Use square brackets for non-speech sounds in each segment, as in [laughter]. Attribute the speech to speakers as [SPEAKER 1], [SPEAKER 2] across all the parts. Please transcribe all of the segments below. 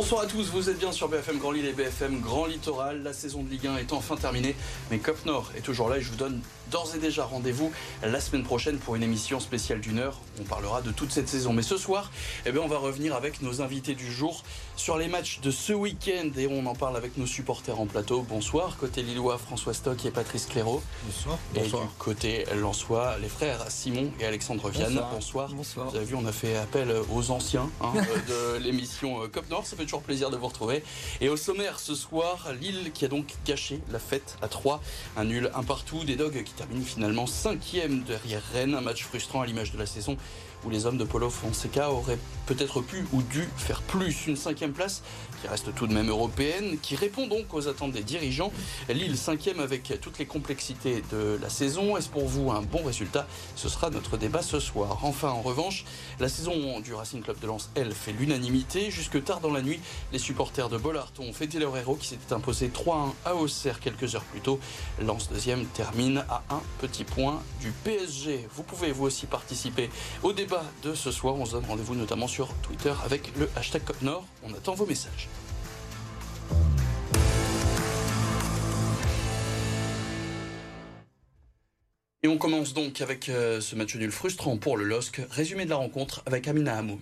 [SPEAKER 1] Bonsoir à tous, vous êtes bien sur BFM Grand Lille et BFM Grand Littoral. La saison de Ligue 1 est enfin terminée, mais Cop Nord est toujours là et je vous donne d'ores et déjà rendez-vous la semaine prochaine pour une émission spéciale d'une heure. On parlera de toute cette saison. Mais ce soir, eh bien, on va revenir avec nos invités du jour sur les matchs de ce week-end et on en parle avec nos supporters en plateau. Bonsoir, côté Lillois, François Stock et Patrice Clairaut.
[SPEAKER 2] Bonsoir.
[SPEAKER 1] Et du côté Lensois, les frères Simon et Alexandre Vianne.
[SPEAKER 2] Bonsoir.
[SPEAKER 1] Bonsoir. Vous avez vu, on a fait appel aux anciens hein, [laughs] de l'émission Cop Nord. Ça fait plaisir de vous retrouver. Et au sommaire ce soir, Lille qui a donc gâché la fête à 3. Un nul, un partout. Des dogs qui termine finalement cinquième derrière Rennes. Un match frustrant à l'image de la saison où les hommes de Polo Fonseca auraient peut-être pu ou dû faire plus. Une cinquième place qui reste tout de même européenne, qui répond donc aux attentes des dirigeants. Lille cinquième avec toutes les complexités de la saison. Est-ce pour vous un bon résultat? Ce sera notre débat ce soir. Enfin, en revanche, la saison du Racing Club de Lens, elle, fait l'unanimité. Jusque tard dans la nuit, les supporters de Bollard ont fêté leur héros qui s'était imposé 3-1 à Auxerre quelques heures plus tôt. Lens deuxième termine à un petit point du PSG. Vous pouvez vous aussi participer au débat de ce soir. On se donne rendez-vous notamment sur Twitter avec le hashtag COPNOR. On attend vos messages. Et on commence donc avec euh, ce match nul frustrant pour le LOSC. Résumé de la rencontre avec Amina Hamoum.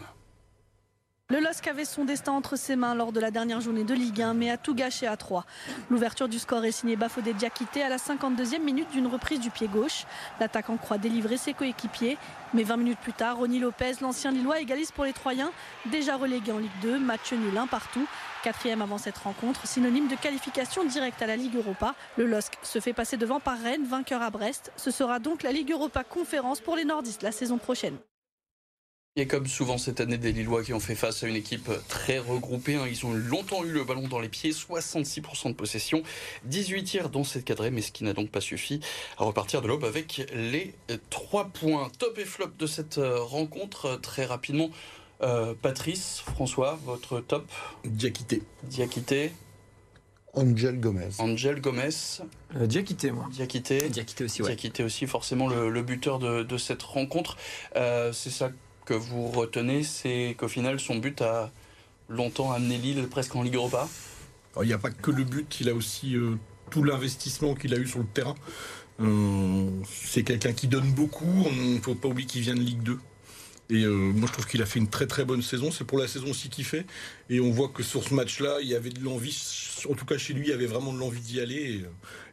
[SPEAKER 3] Le LOSC avait son destin entre ses mains lors de la dernière journée de Ligue 1, mais a tout gâché à 3. L'ouverture du score est signée Bafodé Diakité à la 52e minute d'une reprise du pied gauche. L'attaquant croit délivrer ses coéquipiers, mais 20 minutes plus tard, Ronny Lopez, l'ancien Lillois, égalise pour les Troyens, déjà relégués en Ligue 2, match nul un partout. Quatrième avant cette rencontre, synonyme de qualification directe à la Ligue Europa. Le LOSC se fait passer devant par Rennes, vainqueur à Brest. Ce sera donc la Ligue Europa conférence pour les nordistes la saison prochaine.
[SPEAKER 1] Et comme souvent cette année, des Lillois qui ont fait face à une équipe très regroupée. Hein. Ils ont longtemps eu le ballon dans les pieds, 66% de possession, 18 tirs dans cette cadrée, mais ce qui n'a donc pas suffi à repartir de l'aube avec les 3 points. Top et flop de cette euh, rencontre, euh, très rapidement. Euh, Patrice, François, votre top?
[SPEAKER 2] Diakité.
[SPEAKER 1] Diakité.
[SPEAKER 4] Angel Gomez.
[SPEAKER 1] Angel Gomez.
[SPEAKER 5] Euh, Diakité, moi.
[SPEAKER 1] Diakité.
[SPEAKER 5] Diakité aussi, ouais.
[SPEAKER 1] Diakité aussi, forcément le, le buteur de, de, cette rencontre. Euh, c'est ça que vous retenez, c'est qu'au final, son but a longtemps amené Lille presque en Ligue Europa
[SPEAKER 2] Il n'y a pas que le but, il a aussi euh, tout l'investissement qu'il a eu sur le terrain. Euh, c'est quelqu'un qui donne beaucoup, il ne faut pas oublier qu'il vient de Ligue 2. Et euh, moi, je trouve qu'il a fait une très très bonne saison. C'est pour la saison aussi qu'il fait. Et on voit que sur ce match-là, il y avait de l'envie. En tout cas, chez lui, il y avait vraiment de l'envie d'y aller.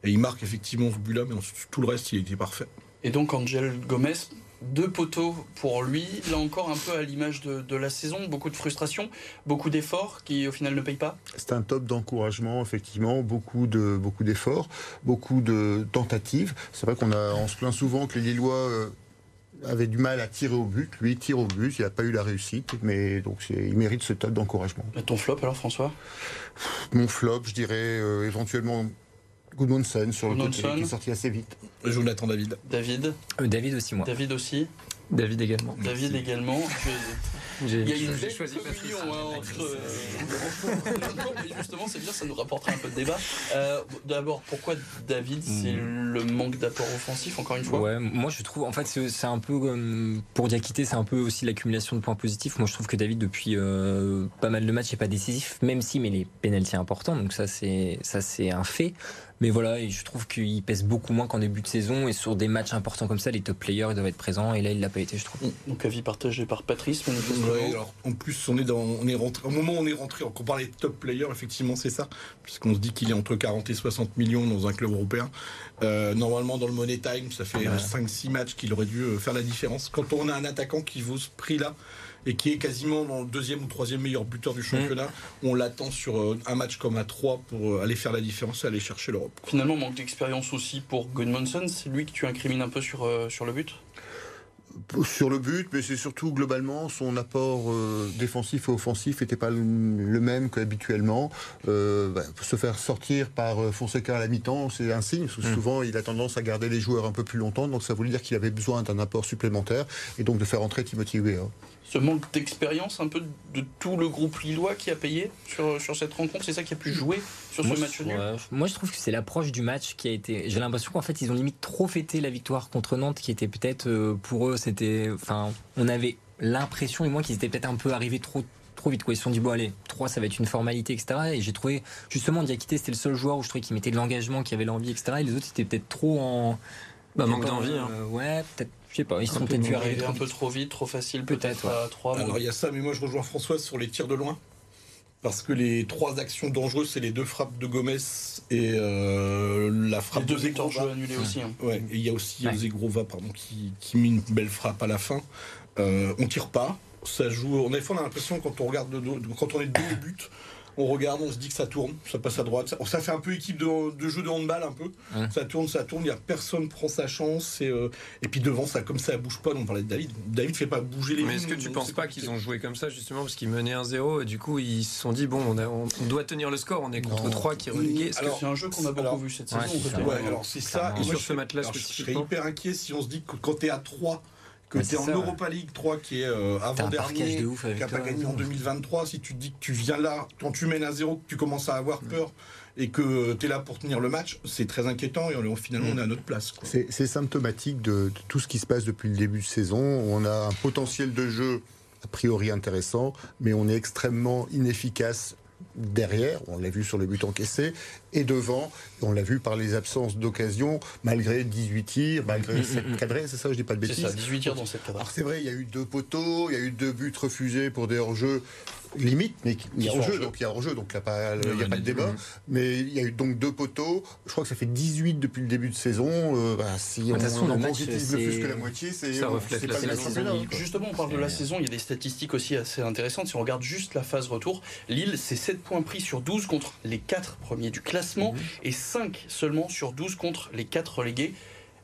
[SPEAKER 2] Et, et, il marque effectivement ce but-là, mais tout le reste, il était parfait.
[SPEAKER 1] Et donc, Angel Gomez, deux poteaux pour lui. Là encore, un peu à l'image de, de, la saison, beaucoup de frustration, beaucoup d'efforts qui au final ne payent pas.
[SPEAKER 4] C'est un top d'encouragement, effectivement, beaucoup de beaucoup d'efforts, beaucoup de tentatives. C'est vrai qu'on a, on se plaint souvent que les Lillois euh, avaient du mal à tirer au but. Lui, il tire au but, il n'a pas eu la réussite, mais donc il mérite ce top d'encouragement.
[SPEAKER 1] Ton flop alors, François?
[SPEAKER 4] Mon flop, je dirais euh, éventuellement. Goodmanson sur le côté, qui est sorti assez vite.
[SPEAKER 2] Jonathan David.
[SPEAKER 1] David
[SPEAKER 5] euh, David aussi, moi.
[SPEAKER 1] David aussi
[SPEAKER 5] David également.
[SPEAKER 1] David
[SPEAKER 5] Merci.
[SPEAKER 1] également. [laughs]
[SPEAKER 5] Je...
[SPEAKER 1] Il y a une
[SPEAKER 5] belle choisi
[SPEAKER 1] communion hein, entre. Euh... [laughs] mais justement, c'est bien, ça nous rapportera un peu de débat. Euh, D'abord, pourquoi David C'est mmh. le manque d'apport offensif, encore une fois
[SPEAKER 5] Ouais, moi je trouve, en fait, c'est un peu comme pour Diakité, c'est un peu aussi l'accumulation de points positifs. Moi je trouve que David, depuis euh, pas mal de matchs, n'est pas décisif, même si mais les pénalties importants, donc ça c'est un fait. Mais voilà, et je trouve qu'il pèse beaucoup moins qu'en début de saison. Et sur des matchs importants comme ça, les top players ils doivent être présents. Et là, il l'a pas été, je trouve.
[SPEAKER 1] Donc avis partagé par Patrice.
[SPEAKER 2] Ouais, alors, en plus, on est dans, on est rentré. Au moment où on est rentré, quand on parle des top players, effectivement, c'est ça, puisqu'on se dit qu'il est entre 40 et 60 millions dans un club européen. Euh, normalement, dans le Money Time, ça fait ouais. 5-6 matchs qu'il aurait dû faire la différence. Quand on a un attaquant qui vaut ce prix-là et qui est quasiment dans le deuxième ou troisième meilleur buteur du championnat. Mmh. On l'attend sur un match comme à 3 pour aller faire la différence et aller chercher l'Europe.
[SPEAKER 1] Finalement, manque d'expérience aussi pour Gunmonson. C'est lui que tu incrimines un peu sur, euh, sur le but?
[SPEAKER 4] Sur le but, mais c'est surtout globalement son apport euh, défensif et offensif n'était pas le, le même qu'habituellement. Euh, bah, se faire sortir par euh, Fonseca à la mi-temps, c'est un signe. Parce que souvent, il a tendance à garder les joueurs un peu plus longtemps, donc ça voulait dire qu'il avait besoin d'un apport supplémentaire et donc de faire entrer Timothy Weah.
[SPEAKER 1] Ce manque d'expérience un peu de tout le groupe lillois qui a payé sur, sur cette rencontre, c'est ça qui a pu jouer sur
[SPEAKER 5] moi,
[SPEAKER 1] ce match nul
[SPEAKER 5] ouais, Moi, je trouve que c'est l'approche du match qui a été. J'ai l'impression qu'en fait, ils ont limite trop fêté la victoire contre Nantes, qui était peut-être euh, pour eux, c'était. Enfin, on avait l'impression, et moi, qu'ils étaient peut-être un peu arrivés trop trop vite. Quoi. Ils se sont dit, bon, allez, 3, ça va être une formalité, etc. Et j'ai trouvé, justement, Diakité, c'était le seul joueur où je trouvais qu'il mettait de l'engagement, qui avait l'envie, etc. Et les autres, c'était peut-être trop en.
[SPEAKER 6] Bah, manque d'envie. Hein.
[SPEAKER 5] Euh, ouais, peut-être. Je sais pas, ils sont
[SPEAKER 1] peut-être
[SPEAKER 5] vu arriver
[SPEAKER 1] un peu trop vite, trop facile, peut-être
[SPEAKER 5] Peut-être,
[SPEAKER 1] à 3.
[SPEAKER 2] Alors il y a ça, mais moi je rejoins François sur les tirs de loin. Parce que les trois actions dangereuses, c'est les deux frappes de Gomez et euh, la
[SPEAKER 1] les
[SPEAKER 2] frappe
[SPEAKER 1] deux
[SPEAKER 2] de Zegrova.
[SPEAKER 1] annulés aussi. hein.
[SPEAKER 2] Ouais, et il y a aussi
[SPEAKER 5] Ouais.
[SPEAKER 2] Zegrova pardon, qui, qui met une belle frappe à la fin. Euh, on tire pas, ça joue. On a, on l'impression quand on regarde de dos- quand on est deux buts, on regarde, on se dit que ça tourne, ça passe à droite. Ça, ça fait un peu équipe de, de jeu de handball un peu.
[SPEAKER 5] Ouais.
[SPEAKER 2] Ça tourne, ça tourne. Il y a personne prend sa chance. Et, euh, et puis devant, ça comme ça bouge pas. On parlait de David. David fait pas bouger les.
[SPEAKER 6] Mais est-ce que tu
[SPEAKER 2] donc
[SPEAKER 6] penses pas qu'ils ont joué comme ça justement parce qu'ils menaient 1-0 et du coup ils se sont dit bon on, a- on doit tenir le score, on est contre
[SPEAKER 2] Non.
[SPEAKER 6] 3 qui est relégué. Est-ce que-
[SPEAKER 2] Alors,
[SPEAKER 1] C'est un jeu qu'on a beaucoup
[SPEAKER 2] alors,
[SPEAKER 1] vu cette
[SPEAKER 5] ouais,
[SPEAKER 1] saison.
[SPEAKER 2] Ouais, alors c'est ça. Et moi,
[SPEAKER 6] Sur
[SPEAKER 2] je
[SPEAKER 6] ce match-là
[SPEAKER 2] je serais hyper inquiet si on se dit que quand t'es à 3, que t'es
[SPEAKER 5] c'est
[SPEAKER 2] en
[SPEAKER 5] ça, ouais.
[SPEAKER 2] Europa League 3 qui est euh, avant-dernier, qui n'a pas gagné en 2023, si tu te dis que tu viens là, quand tu mènes à 0, que tu commences à avoir peur et que tu es là pour tenir le match, c'est très inquiétant et on- finalement on est à notre place.
[SPEAKER 4] C'est c'est symptomatique de, de tout ce qui se passe depuis le début de saison. On a un potentiel de jeu a priori intéressant, mais on est extrêmement inefficace derrière, on l'a vu sur le but encaissé, et devant, on l'a vu par les absences d'occasion, malgré 18 tirs, malgré 7 cadrés, c'est ça, je dis pas de
[SPEAKER 1] C'est
[SPEAKER 4] bêtises.
[SPEAKER 1] ça, 18 tirs dans cette cadre.
[SPEAKER 4] Alors c'est vrai, il y a eu deux poteaux, il y a eu deux buts refusés pour des hors-jeux limite, mais qui- il y a hors-jeu, donc il y a hors-jeu, donc il n'y a pas, il y a
[SPEAKER 2] Ouais,
[SPEAKER 4] pas de débat. Mais il y a eu donc deux poteaux. Je crois que ça fait 18 depuis le début de saison. Euh, bah, si
[SPEAKER 5] De
[SPEAKER 4] on,
[SPEAKER 5] façon,
[SPEAKER 4] en
[SPEAKER 5] match,
[SPEAKER 4] fût-ce que la moitié, c'est
[SPEAKER 6] Ça reflète
[SPEAKER 4] c'est
[SPEAKER 6] la
[SPEAKER 4] pas le
[SPEAKER 6] saison.
[SPEAKER 1] Justement, on parle de la saison, il y a des statistiques aussi assez intéressantes. Si on regarde juste la phase retour, Lille, c'est 7 points pris sur 12 contre les 4 premiers du classement et 5 seulement sur 12 contre les 4 relégués.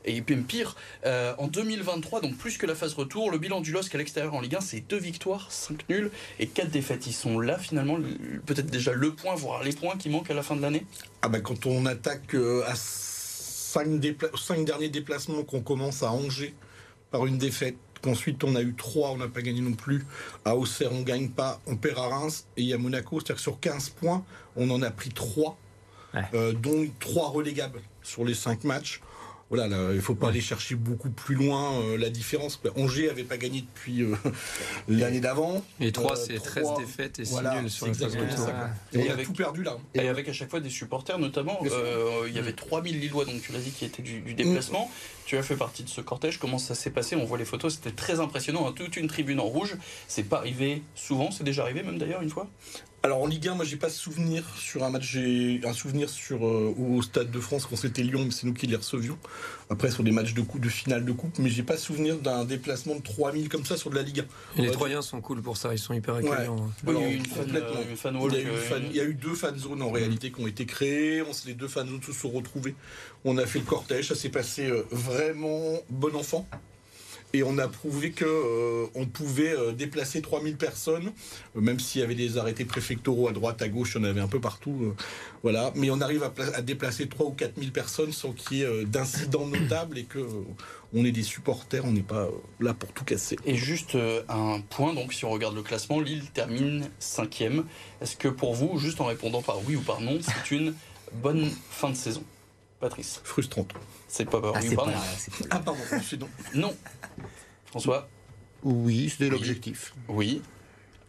[SPEAKER 1] Et même pire, euh, en 2023, donc plus que la phase retour, le bilan du LOSC à l'extérieur en Ligue 1, c'est 2 victoires, 5 nuls et 4 défaites. Ils sont là finalement, le- peut-être déjà le point, voire les points qui manquent à la fin de l'année.
[SPEAKER 2] Ah bah quand on attaque euh, à 5 derniers déplacements, qu'on commence à Angers par une défaite, qu'ensuite on a eu 3, on n'a pas gagné non plus, à Auxerre on gagne pas, on perd à Reims et il y a Monaco, c'est-à-dire que sur 15 points, on en a pris 3,
[SPEAKER 5] Ouais.
[SPEAKER 2] euh, dont 3 relégables sur les 5 matchs. Voilà, là, il ne faut pas aller chercher beaucoup plus loin euh, la différence. Angers n'avait pas gagné depuis euh, [laughs] l'année d'avant.
[SPEAKER 6] Et 3
[SPEAKER 2] Euh,
[SPEAKER 6] c'est 13
[SPEAKER 2] trois-
[SPEAKER 6] défaites et 6
[SPEAKER 2] voilà,
[SPEAKER 6] nuls sur la phase.
[SPEAKER 5] Ouais.
[SPEAKER 2] Et on
[SPEAKER 1] Et
[SPEAKER 2] a tout perdu là.
[SPEAKER 1] Et avec à chaque fois des supporters, notamment, il y avait 3000 Lillois, donc tu l'as dit, qui étaient du, du déplacement. Tu as fait partie de ce cortège. Comment ça s'est passé? On voit les photos, c'était très impressionnant. hein. Toute une tribune en rouge. C'est pas arrivé souvent, c'est déjà arrivé même d'ailleurs une fois?
[SPEAKER 2] Alors en Ligue 1, moi j'ai pas souvenir sur un match, j'ai un souvenir sur euh, au Stade de France quand c'était Lyon, mais c'est nous qui les recevions. Après sur des matchs de coupe, de finale de coupe, mais j'ai pas souvenir d'un déplacement de 3000 comme ça sur de la Ligue 1.
[SPEAKER 6] Et les. Troyens sont cool pour ça, ils sont hyper accueillants.
[SPEAKER 1] il y a eu une fan,
[SPEAKER 2] complètement.
[SPEAKER 1] une fan
[SPEAKER 2] Il
[SPEAKER 1] wall
[SPEAKER 2] y, a eu
[SPEAKER 1] que-
[SPEAKER 2] une fan- il y a eu deux fan zones en réalité qui ont été créées. On, les deux fan zones se sont retrouvées. On a fait le cortège. Ça s'est passé euh, vraiment bon enfant. Et on a prouvé que euh, on pouvait euh, déplacer 3000 personnes, euh, même s'il y avait des arrêtés préfectoraux à droite, à gauche, en avait un peu partout. euh, voilà. Mais on arrive à, pla- à déplacer 3 ou 4000 personnes sans qu'il y ait d'incidents notables et que on est des supporters, on n'est pas là pour tout casser.
[SPEAKER 1] Et juste un point, donc si on regarde le classement, Lille termine cinquième. Est-ce que pour vous, juste en répondant par oui ou par non, c'est une bonne fin de saison? Patrice,
[SPEAKER 2] Frustrante.
[SPEAKER 1] c'est pas
[SPEAKER 5] Ah,
[SPEAKER 1] oui
[SPEAKER 5] pas,
[SPEAKER 2] Ah pardon, non.
[SPEAKER 1] Non. François
[SPEAKER 4] Oui, c'était
[SPEAKER 1] Oui.
[SPEAKER 4] l'objectif.
[SPEAKER 1] Oui.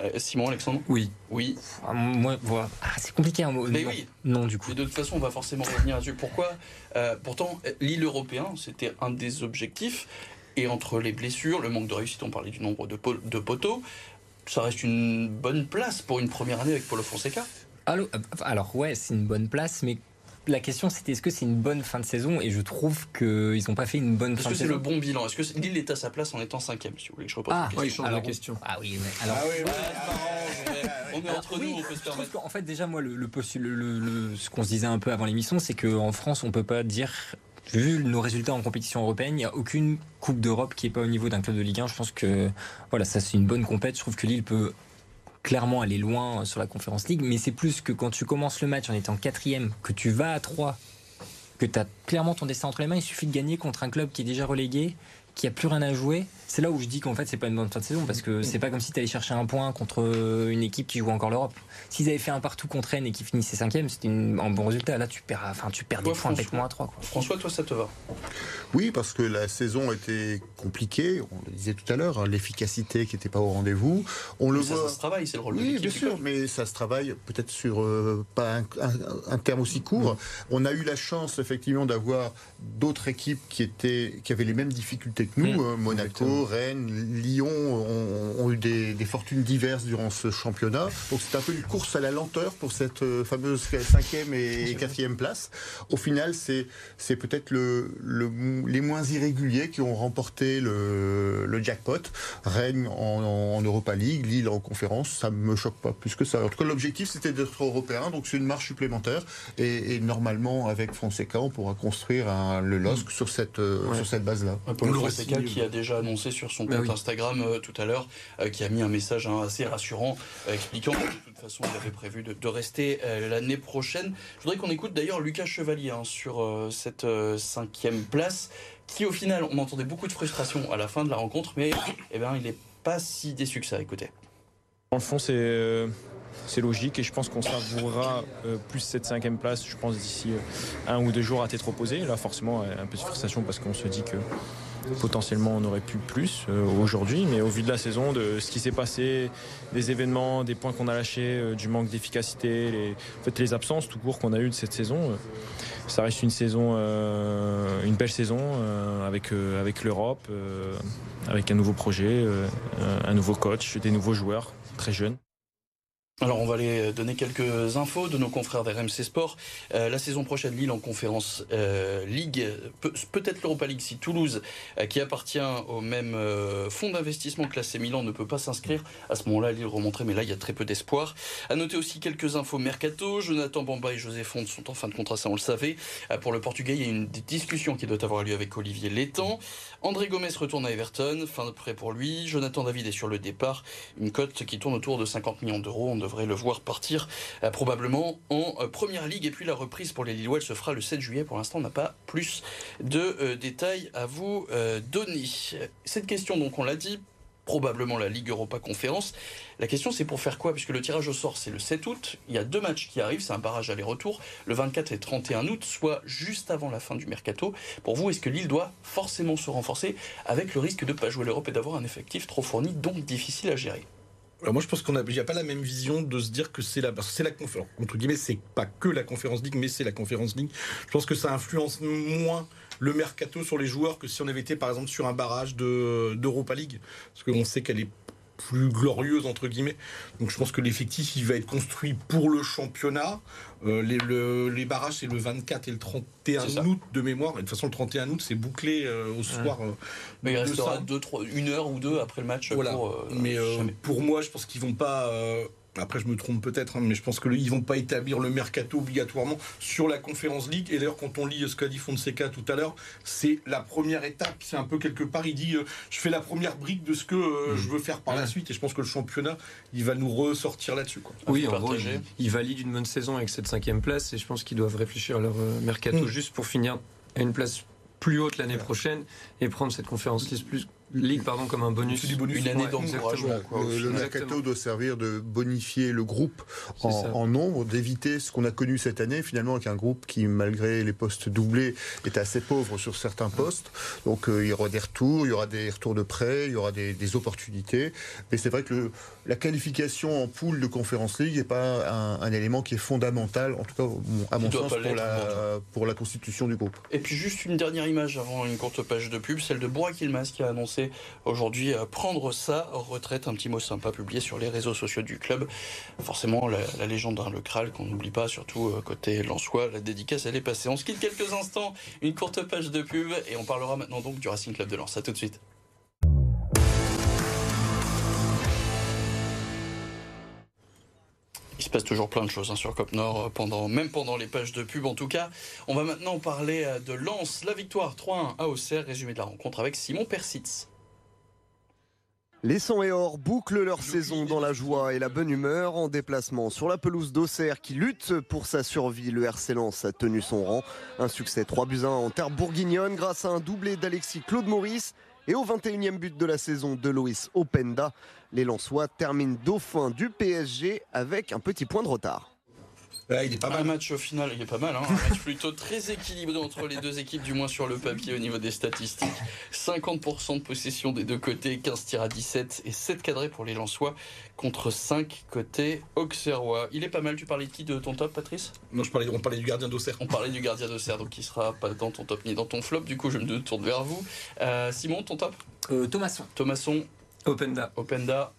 [SPEAKER 1] Euh, Simon, Alexandre
[SPEAKER 6] Oui.
[SPEAKER 1] Oui.
[SPEAKER 5] Ah, Moi, voilà. Ah, c'est compliqué un mot.
[SPEAKER 1] Mais
[SPEAKER 5] non.
[SPEAKER 1] oui.
[SPEAKER 5] Non, du coup.
[SPEAKER 1] Et de toute façon, on va forcément revenir là-dessus. Pourquoi Euh, Pourtant, l'île européen, c'était un des objectifs. Et entre les blessures, le manque de réussite, on parlait du nombre de, po- de poteaux, ça reste une bonne place pour une première année avec Paulo Fonseca.
[SPEAKER 5] Allô euh, Alors, ouais, c'est une bonne place, mais la question c'était est-ce que c'est une bonne fin de saison Et je trouve qu'ils n'ont pas fait une bonne
[SPEAKER 1] Est-ce
[SPEAKER 5] fin
[SPEAKER 1] que
[SPEAKER 5] de
[SPEAKER 1] c'est
[SPEAKER 5] saison.
[SPEAKER 1] le bon bilan? Est-ce que Lille est à sa place en étant cinquième, si vous voulez que je repose
[SPEAKER 5] Ah,
[SPEAKER 1] la question
[SPEAKER 5] Alors,
[SPEAKER 6] la question.
[SPEAKER 5] Ah oui, mais alors.
[SPEAKER 2] Ah oui, oui.
[SPEAKER 1] On est
[SPEAKER 5] Alors,
[SPEAKER 1] entre
[SPEAKER 5] oui,
[SPEAKER 1] nous, on peut se
[SPEAKER 5] je trouve
[SPEAKER 1] permettre.
[SPEAKER 5] qu'en fait, déjà, moi, le, le, le- le- le- ce qu'on se disait un peu avant l'émission, c'est qu'en France, on peut pas dire, vu nos résultats en compétition européenne, il n'y a aucune Coupe d'Europe qui est pas au niveau d'un club de Ligue 1. Je pense que, voilà, ça, c'est une bonne compète. Je trouve que Lille peut clairement aller loin sur la Conférence League, mais c'est plus que quand tu commences le match en étant quatrième, que tu vas à 3, que tu as clairement ton destin entre les mains, il suffit de gagner contre un club qui est déjà relégué, qu'il n'y a plus rien à jouer, c'est là où je dis qu'en fait c'est pas une bonne fin de saison parce que c'est pas comme si tu allais chercher un point contre une équipe qui joue encore l'Europe. S'ils avaient fait un partout contre Rennes et qu'ils finissaient cinquième, c'était un bon résultat. Là tu perds, enfin tu perds des points avec moins 3. Quoi.
[SPEAKER 1] François, toi ça te va
[SPEAKER 4] Oui, parce que la saison était compliquée. On le disait tout à l'heure, hein, l'efficacité qui n'était pas au rendez-vous. On le
[SPEAKER 1] ça,
[SPEAKER 4] voit.
[SPEAKER 1] Ça se travaille, c'est le rôle
[SPEAKER 4] oui,
[SPEAKER 1] de
[SPEAKER 4] bien sûr, mais ça se travaille peut-être sur euh, pas un, un, un, terme aussi court. On a eu la chance effectivement d'avoir d'autres équipes qui étaient qui avaient les mêmes difficultés que nous. Mmh. Monaco, Exactement. Rennes, Lyon ont, ont eu des, des, fortunes diverses durant ce championnat. Donc c'est un peu une course à la lenteur pour cette euh, fameuse cinquième et quatrième place. Au final, c'est c'est peut-être le, le, les moins irréguliers qui ont remporté le, le jackpot. Rennes en, en, Europa League, Lille en conférence, ça me choque pas plus que ça. En tout cas, l'objectif c'était d'être européen, donc c'est une marche supplémentaire. Et, et, normalement, avec Fonseca, on pourra construire un, le LOSC sur cette euh, ouais. sur cette base-là.
[SPEAKER 1] Fonseca qui a déjà annoncé sur son compte oui. Instagram euh, tout à l'heure, euh, qui a mis un message hein, assez rassurant, euh, expliquant que de toute façon il avait prévu de, de rester euh, l'année prochaine. Je voudrais qu'on écoute d'ailleurs Lucas Chevalier hein, sur euh, cette cinquième place, qui au final, on entendait beaucoup de frustration à la fin de la rencontre, mais eh ben, il n'est pas si déçu que ça. Écoutez.
[SPEAKER 7] Dans le fond, c'est c'est logique et je pense qu'on savourera euh, plus cette cinquième place, je pense, d'ici euh, un ou deux jours à tête reposée. Là, forcément, un peu de frustration parce qu'on se dit que potentiellement on aurait pu plus euh, aujourd'hui, mais au vu de la saison, de ce qui s'est passé, des événements, des points qu'on a lâchés, euh, du manque d'efficacité, les, en fait, les absences tout court qu'on a eu de cette saison, euh, ça reste une saison, une belle saison avec, avec l'Europe, avec un nouveau projet, un nouveau coach, des nouveaux joueurs très jeunes.
[SPEAKER 1] Alors on va aller donner quelques infos de nos confrères d'RMC Sport. Euh, la saison prochaine, Lille en conférence euh, Ligue, Pe peut-être l'Europa League si Toulouse, euh, qui appartient au même fonds d'investissement que l'AC Milan, ne peut pas s'inscrire. À ce moment-là, Lille remonterait, mais là il y a très peu d'espoir. À noter aussi quelques infos mercato. Jonathan Bamba et José Fonte sont en fin de contrat, ça on le savait. Pour le Portugais, il y a une discussion qui doit avoir lieu avec Olivier Létang. André Gomez retourne à Everton, fin de prêt pour lui. Jonathan David est sur le départ. Une cote qui tourne autour de 50 millions d'euros. Devrait le voir partir euh, probablement en euh, première ligue. Et puis la reprise pour les Lillois, se fera le 7 juillet. Pour l'instant, on n'a pas plus de euh, détails à vous donner. Cette question, donc, on l'a dit, probablement la Ligue Europa Conférence. La question c'est pour faire quoi? Puisque le tirage au sort c'est le 7 août, il y a deux matchs qui arrivent, c'est un barrage aller-retour, le 24 et 31 août, soit juste avant la fin du mercato. Pour vous, est-ce que Lille doit forcément se renforcer avec le risque de ne pas jouer l'Europe et d'avoir un effectif trop fourni, donc difficile à gérer?
[SPEAKER 2] Alors moi, je pense qu'on n'y a, a, pas la même vision de se dire que c'est la, c'est la conférence. Entre guillemets, c'est pas que la conférence League, mais c'est la conférence League. Je pense que ça influence moins le mercato sur les joueurs que si on avait été, par exemple, sur un barrage d'Europa de, League. Parce qu'on sait qu'elle est plus glorieuse entre guillemets. Donc je pense que l'effectif il va être construit pour le championnat. Euh, les, le, les, barrages c'est le 24 et le 31 août de mémoire. Et de toute façon le 31 août c'est bouclé euh, au soir.
[SPEAKER 1] Ouais. Mais il restera deux, trois, une heure ou deux après le match.
[SPEAKER 2] Voilà.
[SPEAKER 1] Pour, euh,
[SPEAKER 2] Mais pour moi je pense qu'ils vont pas après je me trompe peut-être, hein, mais je pense que le, ils vont pas établir le mercato obligatoirement sur la conférence League. Et d'ailleurs, quand on lit ce qu'a dit Fonseca tout à l'heure, c'est la première étape. C'est un peu quelque part, il dit, euh, je fais la première brique de ce que euh, mmh. je veux faire par la suite. Et je pense que le championnat, il va nous ressortir là-dessus.
[SPEAKER 6] Oui, en gros, il, il, valide une bonne saison avec cette cinquième place, et je pense qu'ils doivent réfléchir à leur euh, mercato mmh. juste pour finir à une place plus haute l'année prochaine et prendre cette conférence liste plus Ligue pardon comme un bonus,
[SPEAKER 2] du bonus
[SPEAKER 1] une année d'encouragement.
[SPEAKER 4] Le, le mercato doit servir de bonifier le groupe en, en, nombre, d'éviter ce qu'on a connu cette année finalement avec un groupe qui malgré les postes doublés est assez pauvre sur certains postes. Donc euh, il y aura des retours, il y aura des retours de prêt, il y aura des, des opportunités. Mais c'est vrai que le, la qualification en poule de Conférence League n'est pas un, un, élément qui est fondamental, en tout cas à mon sens pour la, pour la constitution du groupe.
[SPEAKER 1] Et puis juste une dernière image avant une courte page de pub, celle de Bois Kilmas qui a annoncé aujourd'hui prendre sa retraite. Un petit mot sympa publié sur les réseaux sociaux du club. Forcément, la, légende, hein, le Kral, qu'on n'oublie pas, surtout côté Lensois, la dédicace, elle est passée. On se quitte quelques instants, une courte page de pub, et on parlera maintenant donc du Racing Club de Lens. À tout de suite. Il se passe toujours plein de choses hein, sur Cop Nord, pendant, même pendant les pages de pub en tout cas. On va maintenant parler de Lens, la victoire 3-1 à Auxerre, résumé de la rencontre avec Simon Persitz.
[SPEAKER 8] Les sons et or bouclent leur saison dans la joie et la bonne humeur en déplacement sur la pelouse d'Auxerre qui lutte pour sa survie. Le RC Lens a tenu son rang. Un succès 3 buts 1 en terre bourguignonne grâce à un doublé d'Alexis Claude Maurice Et au 21e but de la saison de Loïs Openda, les Lensois terminent dauphin du PSG avec un petit point de retard.
[SPEAKER 2] Ouais, il est pas
[SPEAKER 1] Un
[SPEAKER 2] mal.
[SPEAKER 1] match au final, il est pas mal, hein. un match plutôt très équilibré entre les deux équipes, du moins sur le papier au niveau des statistiques. 50% de possession des deux côtés, 15 tirs à 17 et 7 cadrés pour les Lensois contre 5 côté Auxerrois. Il est pas mal, tu parlais de qui de ton top Patrice?
[SPEAKER 2] Non, je parlais, on parlait du gardien d'Auxerre.
[SPEAKER 1] On parlait du gardien d'Auxerre, donc qui sera pas dans ton top ni dans ton flop, du coup je me tourne vers vous. Euh, Simon, ton top?
[SPEAKER 5] Euh, Thomasson.
[SPEAKER 1] Thomasson,
[SPEAKER 6] Openda.
[SPEAKER 1] Openda,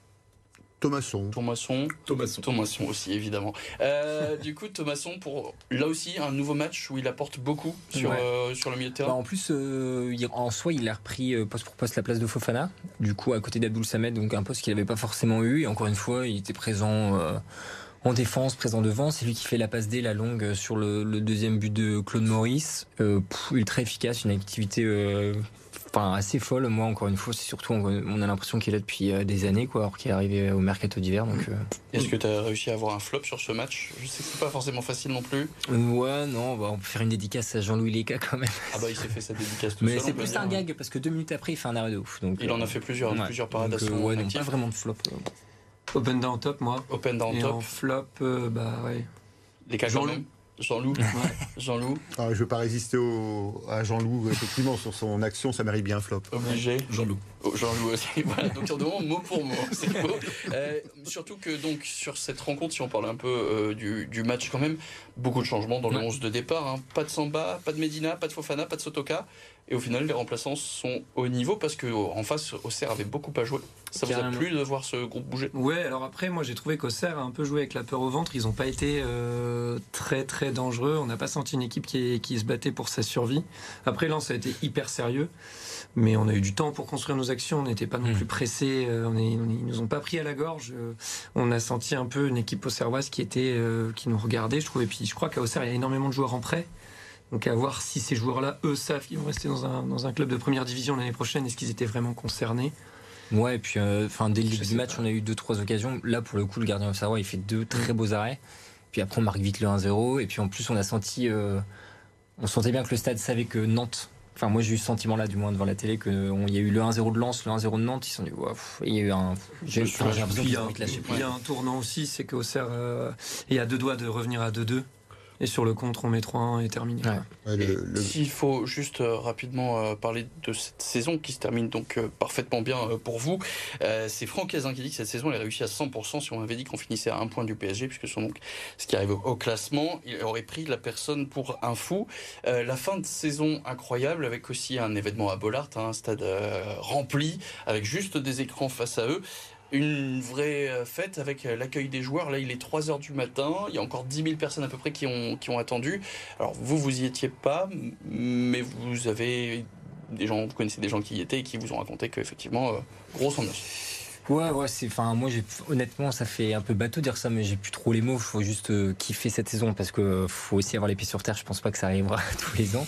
[SPEAKER 4] Thomasson.
[SPEAKER 1] Thomasson,
[SPEAKER 2] Thomasson.
[SPEAKER 1] Thomasson aussi évidemment. Euh, [laughs] du coup Thomasson pour là aussi un nouveau match où il apporte beaucoup sur,
[SPEAKER 5] Ouais.
[SPEAKER 1] euh, sur le milieu de
[SPEAKER 5] Bah,
[SPEAKER 1] terrain.
[SPEAKER 5] en plus, euh, il- en soi, il a repris euh, poste pour poste la place de Fofana, du coup à côté d'Abdoul Samed, donc un poste qu'il n'avait pas forcément eu. Et encore une fois, il était présent euh, en défense, présent devant. C'est lui qui fait la passe D, la longue sur le, le deuxième but de Claude Maurice. Euh, pff, ultra efficace, une activité euh, enfin, assez folle. Moi, encore une fois, c'est surtout on, a l'impression qu'il est là depuis euh, des années, quoi, alors qu'il est arrivé au mercato d'hiver. Donc, euh,
[SPEAKER 1] Est-ce que tu as réussi à avoir un flop sur ce match? Je sais que c'est pas forcément facile non plus.
[SPEAKER 5] ouais, non, bah, on peut faire une dédicace à Jean-Louis Léca quand même.
[SPEAKER 1] Ah bah il s'est fait sa dédicace tout
[SPEAKER 5] Mais c'est plus
[SPEAKER 1] dire.
[SPEAKER 5] un gag parce que deux minutes après, il fait un arrêt de ouf. Donc,
[SPEAKER 1] Il en
[SPEAKER 5] euh,
[SPEAKER 1] a fait plusieurs,
[SPEAKER 5] ouais.
[SPEAKER 1] plusieurs parades
[SPEAKER 5] Donc,
[SPEAKER 1] à
[SPEAKER 5] euh,
[SPEAKER 1] son
[SPEAKER 5] ouais, non,
[SPEAKER 1] actif.
[SPEAKER 5] pas vraiment de flop. euh.
[SPEAKER 6] Openda en top, moi.
[SPEAKER 1] Open down
[SPEAKER 6] Et
[SPEAKER 1] top.
[SPEAKER 6] en flop, euh, bah ouais.
[SPEAKER 1] Les cas quand
[SPEAKER 6] Jean-Loup.
[SPEAKER 1] Jean-Loup. Jean-Loup,
[SPEAKER 4] Ah, je ne veux pas résister au- à Jean-Loup, effectivement, sur son action, ça mérite bien un flop.
[SPEAKER 1] obligé.
[SPEAKER 2] Jean-Loup.
[SPEAKER 1] Oh, Jean-Loup aussi. [laughs] Voilà, donc mot pour mot. C'est beau. Euh, surtout que donc sur cette rencontre, si on parle un peu euh, du, du match quand même, beaucoup de changements dans le
[SPEAKER 5] Ouais.
[SPEAKER 1] 11 de départ. hein. Pas de Samba, pas de Medina, pas de Fofana, pas de Sotoka. Et au final, les remplaçants sont au niveau parce que en face, Auxerre avait beaucoup à jouer. Ça vous a
[SPEAKER 5] Carrément.
[SPEAKER 1] plu de voir ce groupe bouger?
[SPEAKER 6] Ouais, alors après, moi j'ai trouvé qu'Auxerre a un peu joué avec la peur au ventre. Ils n'ont pas été euh, très très dangereux. On n'a pas senti une équipe qui, qui se battait pour sa survie. Après, Lens a été hyper sérieux. Mais on a eu du temps pour construire nos actions. On n'était pas non
[SPEAKER 5] Mm.
[SPEAKER 6] plus pressés. euh, On est, on ils nous ont pas pris à la gorge. euh, On a senti un peu une équipe auxerroise qui était, euh, qui nous regardait, je trouve. Et puis, je crois qu'à Auxerre, il y a énormément de joueurs en prêt. Donc, à voir si ces joueurs-là, eux, savent qu'ils vont rester dans un, dans un club de première division l'année prochaine. Est-ce qu'ils étaient vraiment concernés?
[SPEAKER 5] Ouais, et puis euh, dès le début du match,
[SPEAKER 6] pas.
[SPEAKER 5] on a eu deux trois occasions. Là, pour le coup, le gardien de Savoie, il fait deux très beaux arrêts. Puis après, on marque vite le 1-0. Et puis en plus, on a senti, euh, on sentait bien que le stade savait que Nantes. Enfin, moi, j'ai eu ce sentiment-là, du moins devant la télé, qu'il y a eu le 1-0 de Lens, le 1-0 de Nantes. Ils se sont dit, ouais, pff, il y a eu un. J'ai l'impression
[SPEAKER 6] Puis,
[SPEAKER 5] qu'ils
[SPEAKER 6] il y
[SPEAKER 5] ont
[SPEAKER 6] a-
[SPEAKER 5] envie de lâcher
[SPEAKER 6] il y a un tournant aussi, c'est qu'Auxerre euh, est à deux doigts de revenir à 2-2. Et sur le contre, on met 3-1 et terminé.
[SPEAKER 5] Ouais.
[SPEAKER 4] Ouais, le- le-
[SPEAKER 1] S'il faut juste euh, rapidement euh, parler de cette saison qui se termine donc euh, parfaitement bien euh, pour vous, euh, c'est Franck Hézin qui dit que cette saison elle a réussi à 100% si on avait dit qu'on finissait à un point du PSG, puisque c'est donc ce qui arrive au, au classement, il aurait pris la personne pour un fou. Euh, la fin de saison incroyable avec aussi un événement à Bollard, hein, un stade euh, rempli avec juste des écrans face à eux. Une vraie euh, fête avec euh, l'accueil des joueurs. Là, il est 3h du matin. Il y a encore 10 000 personnes à peu près qui ont, qui ont attendu. Alors, vous, vous y étiez pas, mais vous avez des gens, vous connaissez des gens qui y étaient et qui vous ont raconté qu'effectivement, euh, grosse ambiance.
[SPEAKER 5] Ouais, ouais, c'est. Enfin, moi, honnêtement, ça fait un peu bateau de dire ça, mais j'ai plus trop les mots. Faut juste euh, kiffer cette saison parce que faut aussi avoir les pieds sur terre. Je pense pas que ça arrivera [laughs] tous les ans.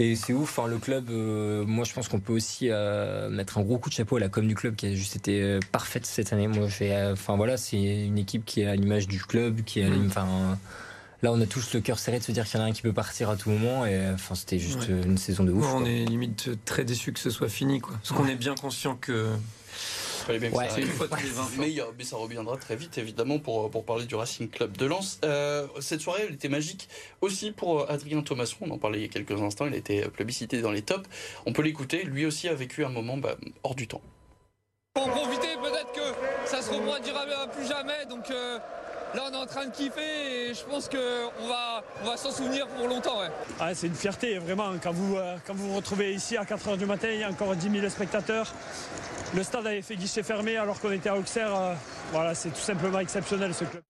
[SPEAKER 5] Et c'est ouf. Enfin, le club, euh, moi, je pense qu'on peut aussi euh, mettre un gros coup de chapeau à la com du club qui a juste été euh, parfaite cette année. Moi, Enfin, voilà, c'est une équipe qui est à l'image du club, qui est. à Enfin. Là, on a tous le cœur serré de se dire qu'il y en a un qui peut partir à tout moment. Et enfin, c'était juste
[SPEAKER 6] Ouais.
[SPEAKER 5] une saison de ouf.
[SPEAKER 6] Ouais, on
[SPEAKER 5] quoi.
[SPEAKER 6] est limite très déçus que ce soit fini. Quoi. Parce qu'on est bien conscient que
[SPEAKER 1] Fallait bien que
[SPEAKER 5] Ouais.
[SPEAKER 1] ça
[SPEAKER 6] c'est
[SPEAKER 1] arrive.
[SPEAKER 6] une fois tous les 20 fois.
[SPEAKER 1] Mais, il y a- mais ça reviendra très vite, évidemment, pour, pour parler du Racing Club de Lens. Euh, cette soirée, elle était magique aussi pour euh, Adrien Thomasson. On en parlait il y a quelques instants. Il a été plébiscité dans les tops. On peut l'écouter. Lui aussi a vécu un moment bah, hors du temps.
[SPEAKER 9] Pour en profiter, peut-être que ça se reproduira plus jamais. Donc euh, là, on est en train de kiffer et je pense qu'on va, on va s'en souvenir pour longtemps. Ouais.
[SPEAKER 10] Ah, c'est une fierté, vraiment. Quand vous, euh, quand vous vous retrouvez ici à 4h du matin, il y a encore 10 000 spectateurs. Le stade avait fait guichet fermé alors qu'on était à Auxerre. euh, voilà, c'est tout simplement exceptionnel ce club.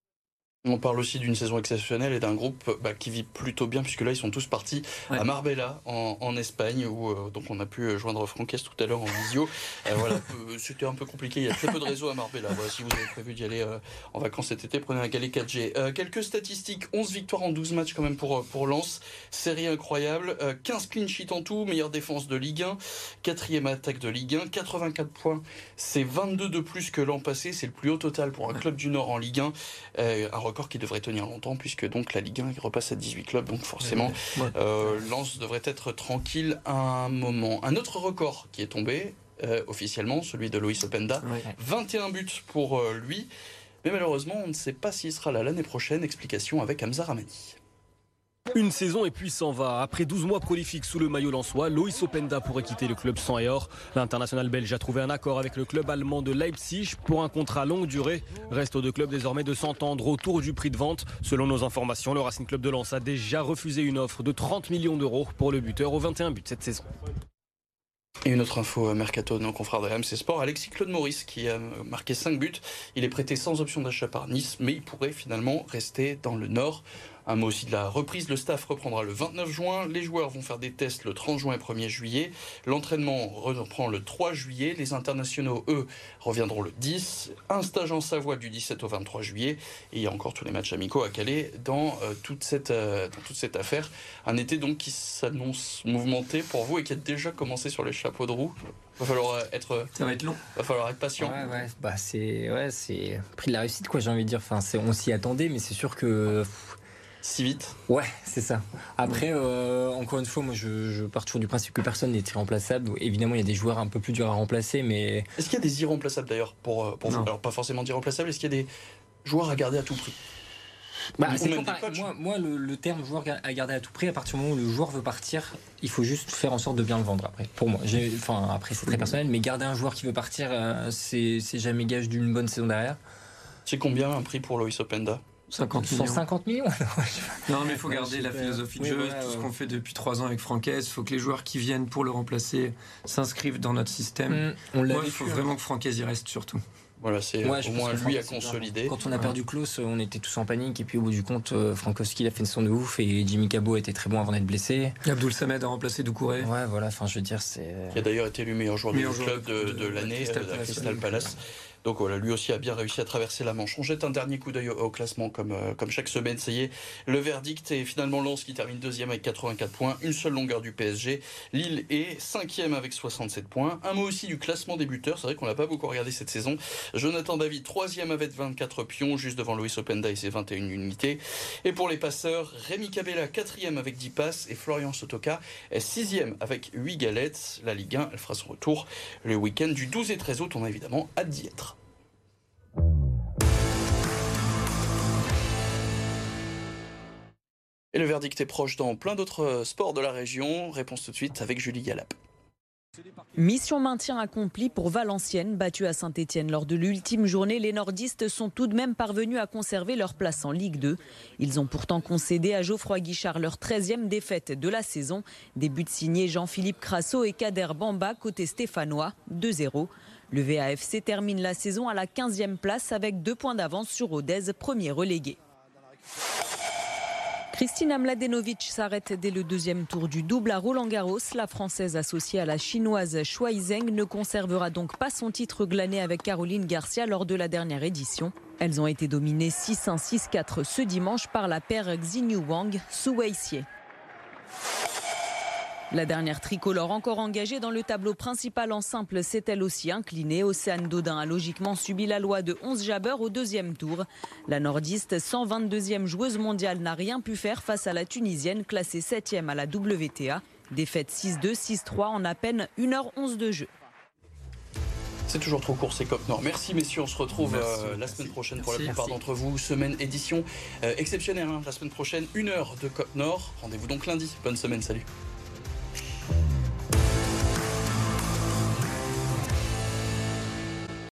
[SPEAKER 1] On parle aussi d'une saison exceptionnelle et d'un groupe bah, qui vit plutôt bien, puisque là, ils sont tous partis
[SPEAKER 6] Ouais.
[SPEAKER 1] à Marbella, en, en Espagne, où euh, donc on a pu joindre Franquès tout à l'heure en visio. Euh, voilà, [laughs] euh, c'était un peu compliqué. Il y a très peu de réseaux à Marbella. Voilà, si vous avez prévu d'y aller euh, en vacances cet été, prenez un galet 4G. Euh, quelques statistiques 11 victoires en 12 matchs, quand même, pour, pour Lens. Série incroyable. Euh, 15 clean sheets en tout, meilleure défense de Ligue 1, quatrième attaque de Ligue 1, 84 points. C'est 22 de plus que l'an passé. C'est le plus haut total pour un club du Nord en Ligue 1. Euh, à record qui devrait tenir longtemps puisque donc la Ligue 1 repasse à 18 clubs, donc forcément euh, Lens devrait être tranquille un moment. Un autre record qui est tombé euh, officiellement, celui de Loïs Openda, 21 buts pour euh, lui, mais malheureusement on ne sait pas s'il sera là l'année prochaine. Explication avec Hamza Ramani.
[SPEAKER 11] Une saison et puis s'en va. Après 12 mois prolifiques sous le maillot lensois, Loïs Openda pourrait quitter le club sans et or. L'international belge a trouvé un accord avec le club allemand de Leipzig pour un contrat longue durée. Reste aux deux clubs désormais de s'entendre autour du prix de vente. Selon nos informations, le Racing Club de Lens a déjà refusé une offre de 30 millions d'euros pour le buteur aux 21 buts cette saison.
[SPEAKER 1] Et une autre info mercato de nos confrères de RMC Sport, Alexis Claude Maurice qui a marqué 5 buts. Il est prêté sans option d'achat par Nice, mais il pourrait finalement rester dans le Nord. Un mot aussi de la reprise. Le staff reprendra le 29 juin. Les joueurs vont faire des tests le 30 juin et 1er juillet. L'entraînement reprend le 3 juillet. Les internationaux, eux, reviendront le 10. Un stage en Savoie du 17 au 23 juillet. Et il y a encore tous les matchs amicaux à Calais dans, euh, toute, cette, euh, dans toute cette affaire. Un été donc qui s'annonce mouvementé pour vous et qui a déjà commencé sur les chapeaux de roue. Va falloir euh, être.
[SPEAKER 6] Ça va être long.
[SPEAKER 1] Va falloir être patient.
[SPEAKER 5] Ouais, ouais. Bah, c'est ouais, c'est prix de la réussite, quoi. J'ai envie de dire. Enfin, on s'y attendait, mais c'est sûr que
[SPEAKER 1] si vite.
[SPEAKER 5] Ouais, c'est ça. Après, euh, encore une fois, moi, je, pars toujours du principe que personne n'est irremplaçable. Évidemment, il y a des joueurs un peu plus durs à remplacer, mais.
[SPEAKER 1] Est-ce qu'il y a des irremplaçables d'ailleurs pour, euh, pour vous Alors, pas forcément d'irremplaçables, est-ce qu'il y a des joueurs à garder à tout prix
[SPEAKER 5] bah, moi, moi le, terme joueur à garder à tout prix, à partir du moment où le joueur veut partir, il faut juste faire en sorte de bien le vendre après. Pour moi, enfin après c'est très personnel, mais garder un joueur qui veut partir, euh, c'est jamais gage d'une bonne saison derrière.
[SPEAKER 1] C'est combien un prix pour Loïs Openda?
[SPEAKER 5] 50 millions. 150 millions
[SPEAKER 6] Non, mais il faut garder la philosophie de jeu, tout ce qu'on fait depuis trois ans avec Francaise. Il faut que les joueurs qui viennent pour le remplacer s'inscrivent dans notre système. Mm, Moi, il faut vraiment que Francaise y reste surtout.
[SPEAKER 1] Voilà, c'est au moins lui à consolider.
[SPEAKER 5] Quand on a perdu Klaus, on était tous en panique. Et puis au bout du compte, euh, Frankowski a fait une son de ouf et Jimmy Cabot était très bon avant d'être blessé.
[SPEAKER 6] Abdul Samed a remplacé Doucouré.
[SPEAKER 5] Ouais, voilà, enfin je veux dire, c'est.
[SPEAKER 1] Qui a d'ailleurs été élu meilleur joueur du club de, l'année euh, à Crystal Palace. Donc voilà, lui aussi a bien réussi à traverser la Manche. On jette un dernier coup d'œil au, classement comme, euh, comme chaque semaine. Ça y est, le verdict est finalement Lens qui termine deuxième avec 84 points, une seule longueur du PSG. Lille est cinquième avec 67 points. Un mot aussi du classement des buteurs. C'est vrai qu'on l'a pas beaucoup regardé cette saison. Jonathan David troisième avec 24 pions, juste devant Loïs Openda et ses 21 unités. Et pour les passeurs, Rémi Cabella quatrième avec 10 passes et Florian Sotoka sixième avec 8 galettes. La Ligue 1, elle fera son retour le week-end du 12 et 13 août. On a évidemment hâte d'y être. Et le verdict est proche dans plein d'autres euh, sports de la région. Réponse tout de suite avec Julie Galap.
[SPEAKER 12] Mission maintien accompli pour Valenciennes, battue à Saint-Etienne lors de l'ultime journée. Les nordistes sont tout de même parvenus à conserver leur place en Ligue 2. Ils ont pourtant concédé à Geoffroy Guichard leur 13e défaite de la saison. Début de signé Jean-Philippe Crasso et Kader Bamba côté stéphanois, 2-0. Le VAFC termine la saison à la 15e place avec deux points d'avance sur Rodez, premier relégué. Christina Mladenovic s'arrête dès le deuxième tour du double à Roland Garros. La Française associée à la Chinoise Shuai Zheng ne conservera donc pas son titre glané avec Caroline Garcia lors de la dernière édition. Elles ont été dominées 6-1, 6-4 ce dimanche par la paire Xinyu Wang, Su Weixier. La dernière tricolore encore engagée dans le tableau principal en simple s'est elle aussi inclinée. Océane Dodin a logiquement subi la loi de 11 jabeurs au deuxième tour. La nordiste, 122e joueuse mondiale, n'a rien pu faire face à la tunisienne classée 7e à la WTA. Défaite 6-2, 6-3 en à peine 1h11 de jeu.
[SPEAKER 1] C'est toujours trop court ces COP Nord. Merci messieurs, on se retrouve euh, la semaine prochaine pour la plupart d'entre vous. Semaine édition euh, exceptionnelle hein. la semaine prochaine, une heure de COP Nord. Rendez-vous donc lundi. Bonne semaine, salut.